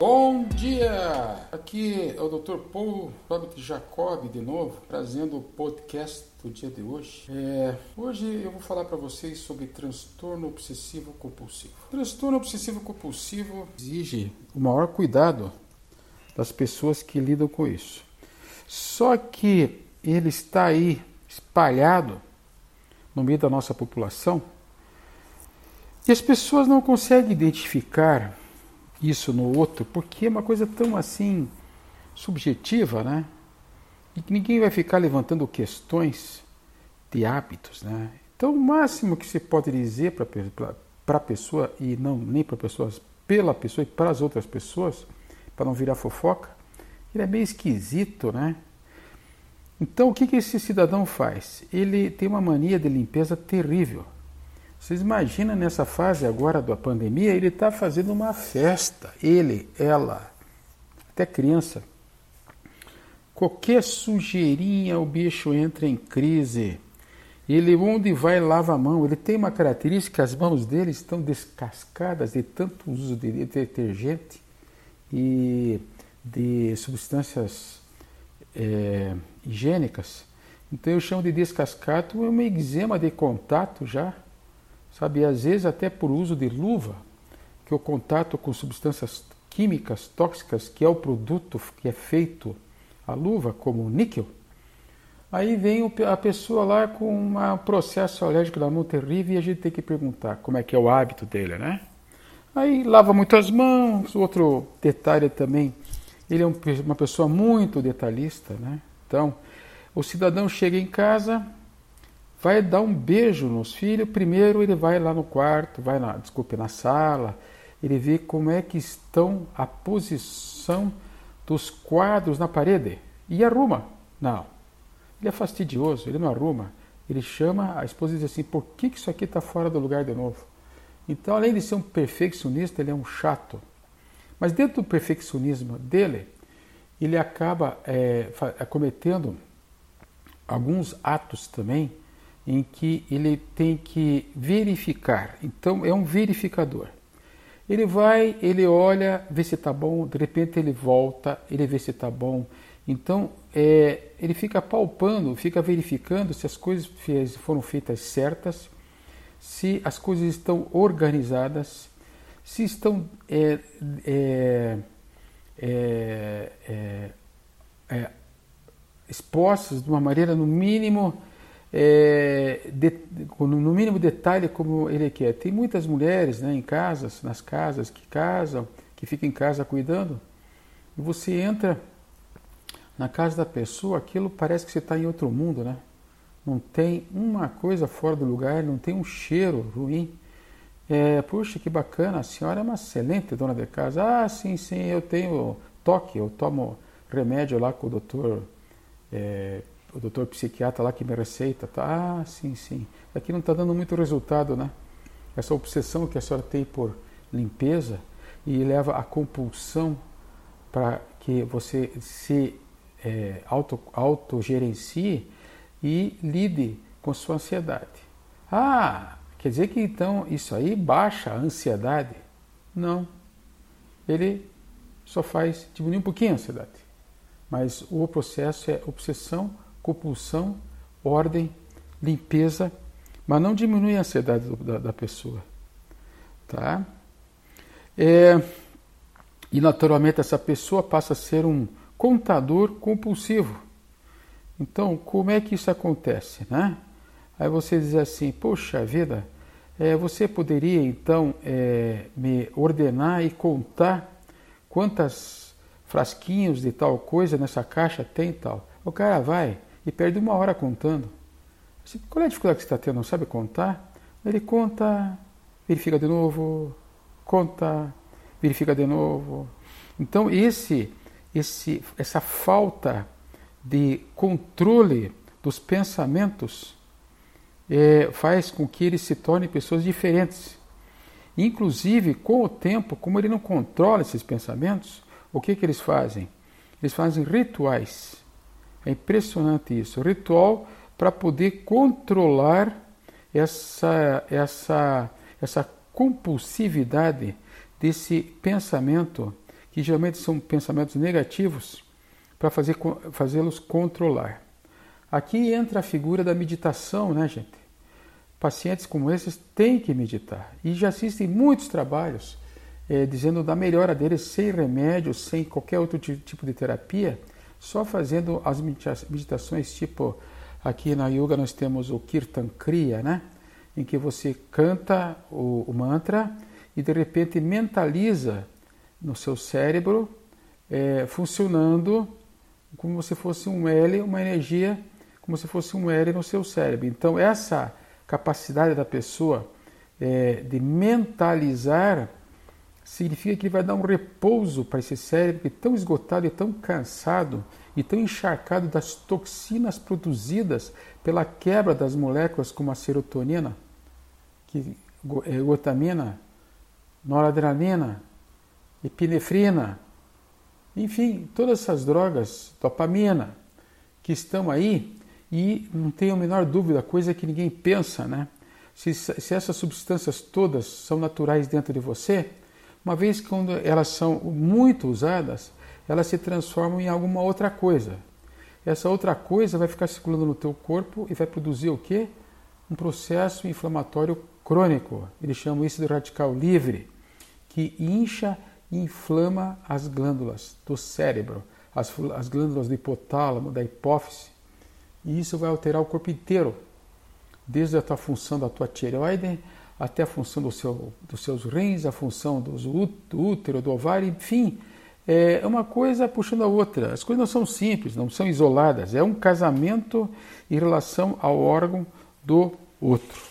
Bom dia! Aqui é o Dr. Paulo Robert Jacob de novo, trazendo o podcast do dia de hoje. É, hoje eu vou falar para vocês sobre transtorno obsessivo compulsivo. Transtorno obsessivo compulsivo exige o maior cuidado das pessoas que lidam com isso. Só que ele está aí espalhado no meio da nossa população e as pessoas não conseguem identificar isso no outro, porque é uma coisa tão assim subjetiva, né? E que ninguém vai ficar levantando questões de hábitos, né? Então, o máximo que você pode dizer para a pessoa, e não nem para pessoas, pela pessoa e para as outras pessoas, para não virar fofoca, ele é meio esquisito, né? Então, o que, que esse cidadão faz? Ele tem uma mania de limpeza terrível. Vocês imaginam nessa fase agora da pandemia, ele está fazendo uma festa, ele, ela, até criança. Qualquer sujeirinha o bicho entra em crise. Ele onde vai lava a mão. Ele tem uma característica, as mãos dele estão descascadas de tanto uso de detergente e de substâncias é, higiênicas. Então eu chamo de descascado, é uma eczema de contato já Sabe, às vezes até por uso de luva, que o contato com substâncias químicas tóxicas, que é o produto que é feito a luva, como o níquel, aí vem a pessoa lá com um processo alérgico da mão terrível e a gente tem que perguntar como é que é o hábito dele, né? Aí lava muito as mãos, outro detalhe também, ele é uma pessoa muito detalhista, né? Então, o cidadão chega em casa, vai dar um beijo nos filhos, primeiro ele vai lá no quarto, vai na, desculpe, na sala, ele vê como é que estão a posição dos quadros na parede e arruma. Não, ele é fastidioso, ele não arruma. Ele chama a esposa e diz assim: por que, que isso aqui está fora do lugar de novo? Então, além de ser um perfeccionista, ele é um chato. Mas dentro do perfeccionismo dele, ele acaba é, cometendo alguns atos também em que ele tem que verificar. Então, é um verificador. Ele vai, ele olha, vê se está bom, de repente ele volta, ele vê se está bom. Então, é, ele fica palpando, fica verificando se as coisas foram feitas certas, se as coisas estão organizadas, se estão é, é, é, é, é expostas de uma maneira, no mínimo, é, de, no mínimo detalhe como ele quer. Tem muitas mulheres né, em casas, nas casas, que casam, que ficam em casa cuidando, e você entra na casa da pessoa, aquilo parece que você está em outro mundo, né? Não tem uma coisa fora do lugar, não tem um cheiro ruim. É, puxa, que bacana, a senhora é uma excelente dona de casa. Ah, sim, sim, eu tenho toque, eu tomo remédio lá com o doutor é, o doutor psiquiatra lá que me receita, tá? Ah, sim, sim. Aqui não está dando muito resultado, né? Essa obsessão que a senhora tem por limpeza e leva à compulsão para que você se é, auto, autogerencie e lide com sua ansiedade. Ah, quer dizer que então isso aí baixa a ansiedade? Não. Ele só faz diminuir um pouquinho a ansiedade. Mas o processo é obsessão compulsão, ordem, limpeza, mas não diminui a ansiedade da, da pessoa. Tá? É, e naturalmente essa pessoa passa a ser um contador compulsivo. Então, como é que isso acontece? Né? Aí você diz assim, poxa vida, é, você poderia então é, me ordenar e contar quantas frasquinhos de tal coisa nessa caixa tem tal? O cara vai, e perde uma hora contando. Qual é a dificuldade que você está tendo? Não sabe contar? Ele conta, verifica de novo, conta, verifica de novo. Então esse, esse, essa falta de controle dos pensamentos é, faz com que ele se torne pessoas diferentes. Inclusive, com o tempo, como ele não controla esses pensamentos, o que, que eles fazem? Eles fazem rituais é impressionante isso. Ritual para poder controlar essa, essa, essa compulsividade desse pensamento que geralmente são pensamentos negativos, para fazer, fazê-los controlar. Aqui entra a figura da meditação, né, gente? Pacientes como esses têm que meditar. E já existem muitos trabalhos é, dizendo da melhora deles sem remédio, sem qualquer outro tipo de terapia, só fazendo as meditações tipo aqui na yoga nós temos o Kirtan Kriya, né? Em que você canta o, o mantra e de repente mentaliza no seu cérebro é, funcionando como se fosse um L, uma energia, como se fosse um L no seu cérebro. Então essa capacidade da pessoa é, de mentalizar significa que ele vai dar um repouso para esse cérebro que é tão esgotado e tão cansado e tão encharcado das toxinas produzidas pela quebra das moléculas como a serotonina, que, é, glutamina, noradrenalina, epinefrina, enfim, todas essas drogas, dopamina, que estão aí e não tenho a menor dúvida, coisa que ninguém pensa, né? Se, se essas substâncias todas são naturais dentro de você, uma vez que quando elas são muito usadas, elas se transformam em alguma outra coisa. Essa outra coisa vai ficar circulando no teu corpo e vai produzir o quê? Um processo inflamatório crônico. Eles chamam isso de radical livre, que incha e inflama as glândulas do cérebro, as, as glândulas do hipotálamo, da hipófise. E isso vai alterar o corpo inteiro, desde a tua função da tua tireoide até a função do seu, dos seus rins, a função dos, do útero, do ovário, enfim, é uma coisa puxando a outra. As coisas não são simples, não são isoladas. É um casamento em relação ao órgão do outro.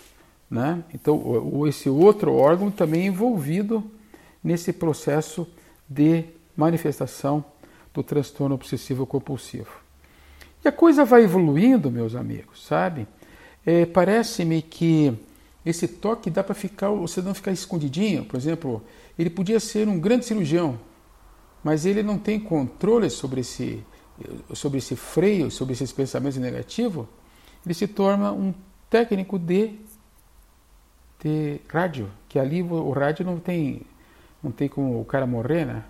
Né? Então, esse outro órgão também é envolvido nesse processo de manifestação do transtorno obsessivo compulsivo. E a coisa vai evoluindo, meus amigos, sabe? É, Parece-me que esse toque dá para ficar, você não ficar escondidinho. Por exemplo, ele podia ser um grande cirurgião, mas ele não tem controle sobre esse, sobre esse freio, sobre esses pensamentos negativos. Ele se torna um técnico de, de rádio, que ali o rádio não tem, não tem como o cara morrer, né?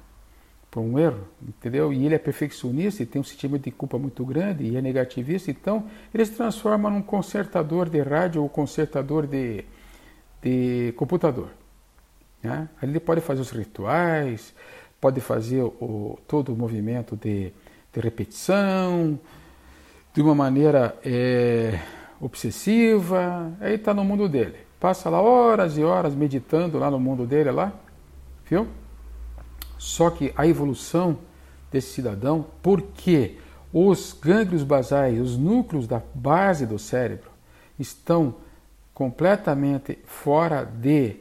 Por um erro, entendeu? E ele é perfeccionista e tem um sentimento de culpa muito grande e é negativista, então ele se transforma num consertador de rádio ou consertador de, de computador. Né? Ele pode fazer os rituais, pode fazer o, todo o movimento de, de repetição de uma maneira é, obsessiva, aí está no mundo dele. Passa lá horas e horas meditando lá no mundo dele lá, viu? Só que a evolução desse cidadão, porque os gânglios basais, os núcleos da base do cérebro, estão completamente fora de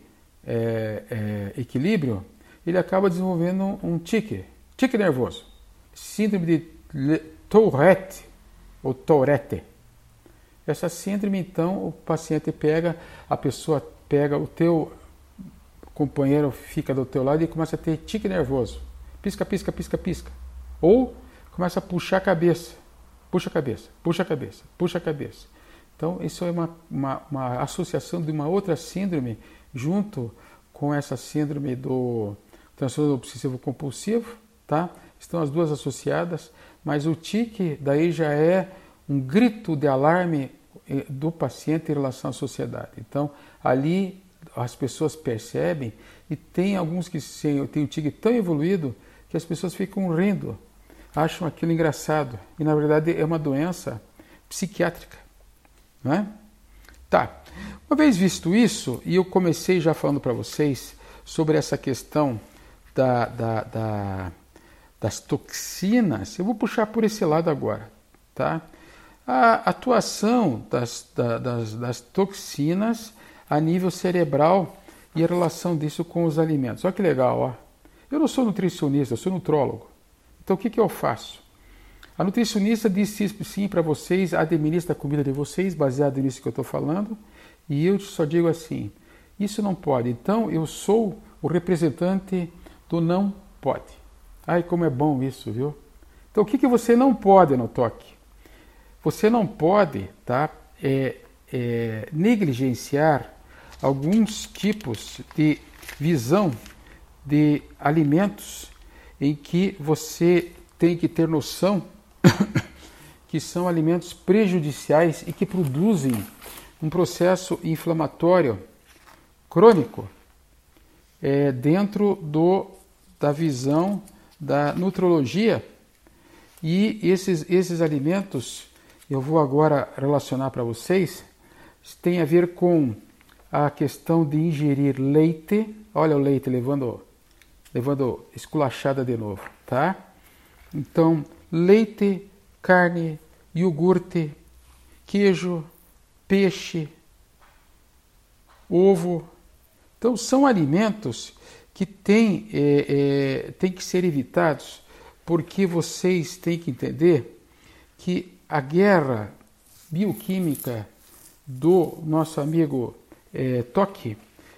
é, é, equilíbrio, ele acaba desenvolvendo um tique, tique nervoso, síndrome de Tourette ou Tourette. Essa síndrome, então, o paciente pega, a pessoa pega o teu companheiro fica do teu lado e começa a ter tique nervoso. Pisca, pisca, pisca, pisca. Ou começa a puxar a cabeça. Puxa a cabeça, puxa a cabeça, puxa a cabeça. Então, isso é uma, uma, uma associação de uma outra síndrome junto com essa síndrome do transtorno obsessivo compulsivo, tá? Estão as duas associadas, mas o tique daí já é um grito de alarme eh, do paciente em relação à sociedade. Então, ali as pessoas percebem e tem alguns que têm o tigre tão evoluído que as pessoas ficam rindo, acham aquilo engraçado e na verdade é uma doença psiquiátrica, não é? Tá. Uma vez visto isso e eu comecei já falando para vocês sobre essa questão da, da, da, das toxinas, eu vou puxar por esse lado agora, tá? A atuação das, das, das toxinas a nível cerebral e a relação disso com os alimentos. Olha que legal, ó. Eu não sou nutricionista, eu sou nutrólogo. Então o que, que eu faço? A nutricionista disse sim para vocês, administra a comida de vocês, baseado nisso que eu estou falando, e eu só digo assim: isso não pode. Então eu sou o representante do não pode. Ai, como é bom isso, viu? Então o que, que você não pode no toque? Você não pode tá, é, é, negligenciar alguns tipos de visão de alimentos em que você tem que ter noção que são alimentos prejudiciais e que produzem um processo inflamatório crônico é, dentro do, da visão da nutrologia. E esses, esses alimentos, eu vou agora relacionar para vocês, tem a ver com a questão de ingerir leite. Olha o leite levando, levando esculachada de novo, tá? Então, leite, carne, iogurte, queijo, peixe, ovo. Então, são alimentos que têm, é, é, têm que ser evitados, porque vocês têm que entender que a guerra bioquímica do nosso amigo é, Toque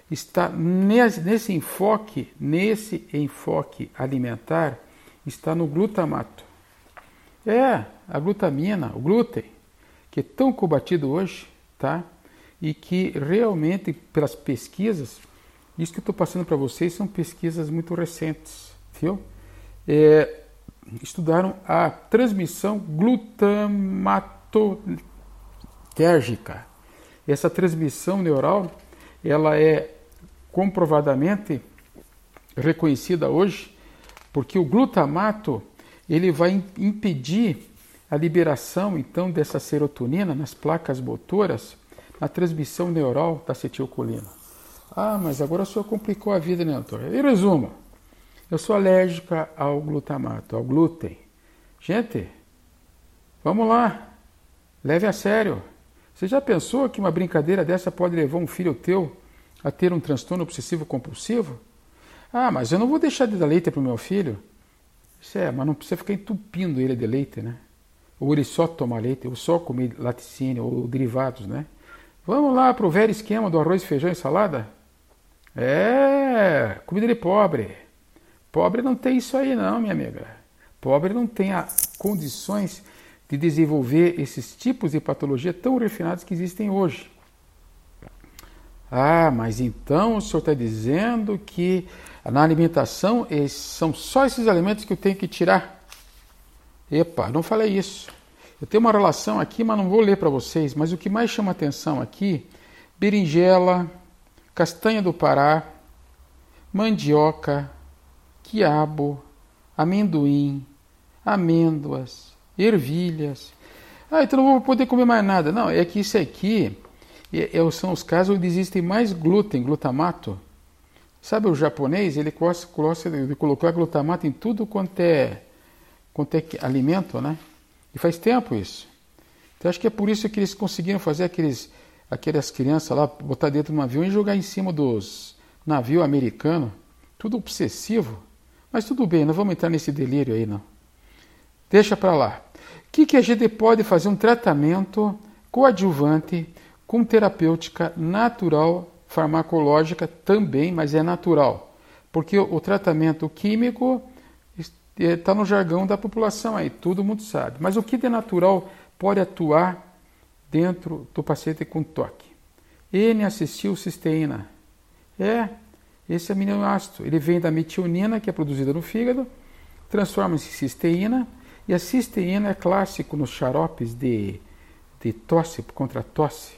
está nesse, nesse enfoque, nesse enfoque alimentar, está no glutamato. É, a glutamina, o glúten, que é tão combatido hoje, tá? E que realmente, pelas pesquisas, isso que eu estou passando para vocês são pesquisas muito recentes, viu? É, estudaram a transmissão glutamatotérgica. Essa transmissão neural, ela é comprovadamente reconhecida hoje, porque o glutamato ele vai impedir a liberação então dessa serotonina nas placas motoras, na transmissão neural da acetilcolina. Ah, mas agora o senhor complicou a vida, né, doutor? Em resumo, eu sou alérgica ao glutamato, ao glúten. Gente, vamos lá, leve a sério. Você já pensou que uma brincadeira dessa pode levar um filho teu a ter um transtorno obsessivo compulsivo? Ah, mas eu não vou deixar de dar leite para o meu filho. Isso é, mas não precisa ficar entupindo ele de leite, né? Ou ele só tomar leite, ou só comer laticínio, ou derivados, né? Vamos lá para o velho esquema do arroz, feijão e salada? É, comida de pobre. Pobre não tem isso aí não, minha amiga. Pobre não tem condições de desenvolver esses tipos de patologia tão refinados que existem hoje. Ah, mas então o senhor está dizendo que na alimentação são só esses alimentos que eu tenho que tirar? Epa, não falei isso. Eu tenho uma relação aqui, mas não vou ler para vocês. Mas o que mais chama atenção aqui: berinjela, castanha do Pará, mandioca, quiabo, amendoim, amêndoas, ervilhas. Ah, então não vou poder comer mais nada. Não, é que isso aqui é, é, são os casos onde existem mais glúten, glutamato. Sabe o japonês? Ele gosta, gosta de colocar glutamato em tudo quanto é, quanto é alimento, né? E faz tempo isso. Então acho que é por isso que eles conseguiram fazer aqueles, aquelas crianças lá, botar dentro de um avião e jogar em cima dos navios americanos. Tudo obsessivo. Mas tudo bem, não vamos entrar nesse delírio aí, não. Deixa para lá. Que, que a gente pode fazer? Um tratamento coadjuvante com terapêutica natural, farmacológica também, mas é natural. Porque o, tratamento químico está no jargão da população aí, todo mundo sabe. Mas o que de natural pode atuar dentro do paciente com toque? N-acetilcisteína. É, esse aminoácido. Ele vem da metionina, que é produzida no fígado, transforma-se em cisteína, e a cisteína é clássico nos xaropes de, de tosse, contra tosse.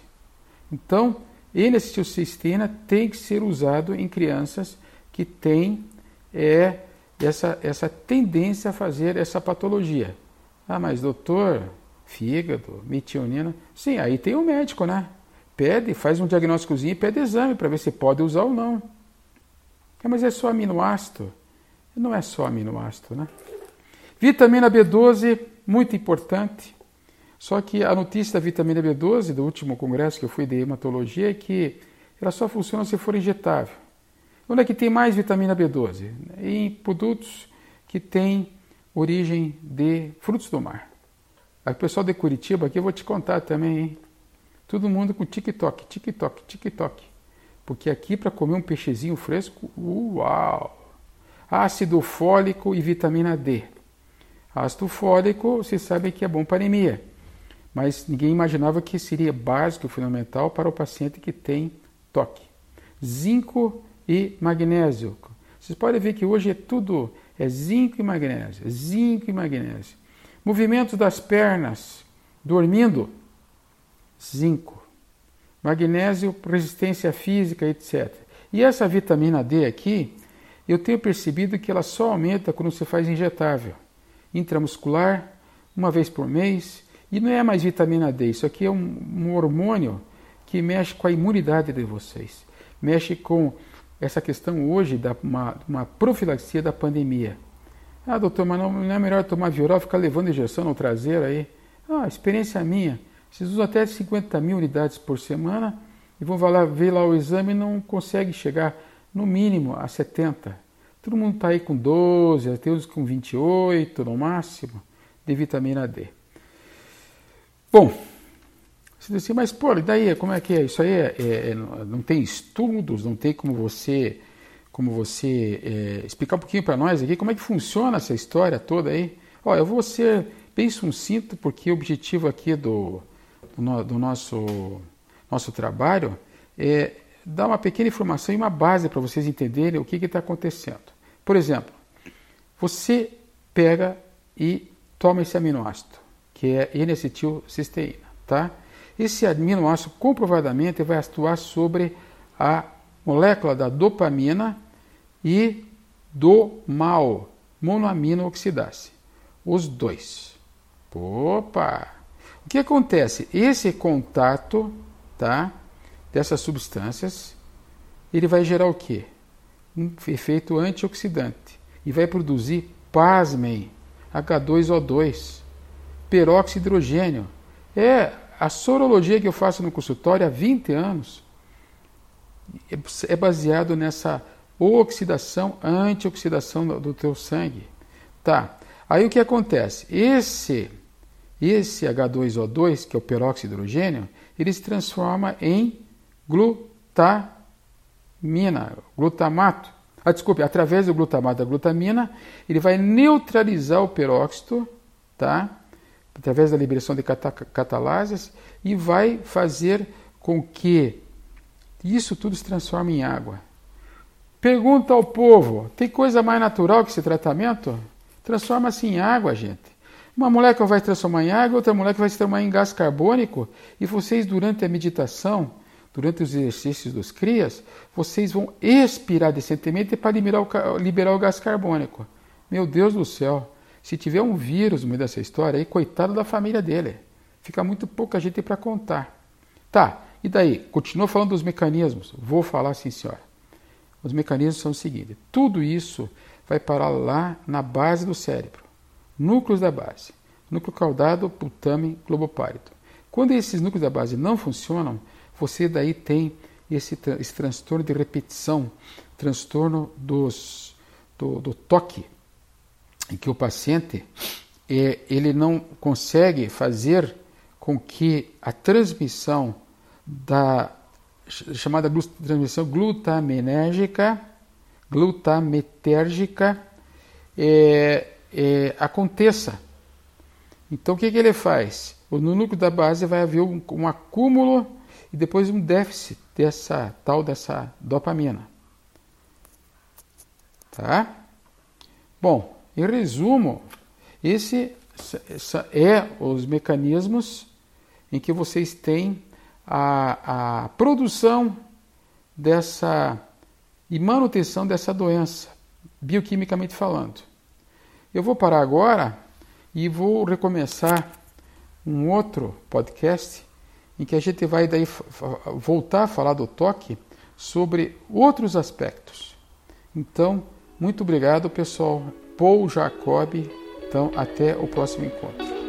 Então, N-acetilcisteína tem que ser usado em crianças que têm é, essa, essa tendência a fazer essa patologia. Ah, mas doutor, fígado, metionina. Sim, aí tem o um médico, né? Pede, faz um diagnósticozinho e pede exame para ver se pode usar ou não. É, mas é só aminoácido. Não é só aminoácido, né? Vitamina B12, muito importante. Só que a notícia da vitamina B12 do último congresso que eu fui de hematologia é que ela só funciona se for injetável. Onde é que tem mais vitamina B12? Em produtos que têm origem de frutos do mar. O pessoal de Curitiba aqui eu vou te contar também, hein? Todo mundo com TikTok, TikTok, TikTok. Porque aqui para comer um peixezinho fresco, uau! Ácido fólico e vitamina D. Ácido fólico, vocês sabem que é bom para anemia mas ninguém imaginava que seria básico fundamental para o paciente que tem toque. Zinco e magnésio. Vocês podem ver que hoje é tudo é zinco e magnésio, zinco e magnésio. Movimento das pernas, dormindo, zinco. Magnésio, resistência física, etc. E essa vitamina D aqui, eu tenho percebido que ela só aumenta quando você faz injetável, intramuscular, uma vez por mês. E não é mais vitamina D, isso aqui é um, um hormônio que mexe com a imunidade de vocês, mexe com essa questão hoje da uma, uma profilaxia da pandemia. Ah, doutor, mas não, não é melhor tomar Vioral ficar levando injeção no traseiro aí? Ah, experiência minha. Vocês usam até 50 mil unidades por semana e vão lá ver lá o exame e não consegue chegar no mínimo a 70. Todo mundo está aí com 12, até uns com 28 no máximo de vitamina D. Bom, você diz assim, mas pô, e daí como é que é? Isso aí é, é, é não tem estudos, não tem como você como você é, explicar um pouquinho para nós aqui como é que funciona essa história toda aí. Ó, eu vou ser bem sucinto porque o objetivo aqui do, do, do nosso, nosso trabalho é dar uma pequena informação e uma base para vocês entenderem o que está acontecendo. Por exemplo, você pega e toma esse aminoácido, que é N-acetilcisteína, tá? Esse aminoácido comprovadamente vai atuar sobre a molécula da dopamina e do mal, monoamino oxidase. Os dois. Opa! O que acontece? Esse contato, tá? Dessas substâncias, ele vai gerar o quê? Um efeito antioxidante e vai produzir, pasmem, H2O2, peróxido de hidrogênio. É a sorologia que eu faço no consultório há 20 anos é baseado nessa oxidação, antioxidação do teu sangue. Tá. Aí o que acontece? Esse esse H2O2, que é o peróxido de hidrogênio, ele se transforma em glutamina, glutamato. Ah, desculpe, através do glutamato da glutamina, ele vai neutralizar o peróxido, tá? Através da liberação de catalases e vai fazer com que isso tudo se transforme em água. Pergunta ao povo: tem coisa mais natural que esse tratamento? Transforma-se em água, gente. Uma molécula vai se transformar em água, outra molécula vai se transformar em gás carbônico, e vocês, durante a meditação, durante os exercícios dos crias, vocês vão expirar decentemente para liberar o, liberar o gás carbônico. Meu Deus do céu, se tiver um vírus no meio dessa história, aí coitado da família dele. Fica muito pouca gente para contar. Tá, e daí? Continua falando dos mecanismos. Vou falar sim, senhora. Os mecanismos são os seguintes: tudo isso vai parar lá na base do cérebro, núcleos da base, núcleo caudado, putame, globopárito. Quando esses núcleos da base não funcionam, você daí tem esse, esse transtorno de repetição, transtorno dos, do, do toque, em que o paciente é, ele não consegue fazer com que a transmissão da chamada transmissão glutaminérgica, glutametérgica, é, é, aconteça. Então o que, que ele faz? No núcleo da base vai haver um, um acúmulo e depois um déficit dessa tal dessa dopamina. Tá? Bom, em resumo, esse, esse é os mecanismos em que vocês têm a, a produção dessa e manutenção dessa doença, bioquimicamente falando. Eu vou parar agora e vou recomeçar um outro podcast em que a gente vai daí voltar a falar do toque sobre outros aspectos. Então, muito obrigado, pessoal. Paul Jacob. Então, até o próximo encontro.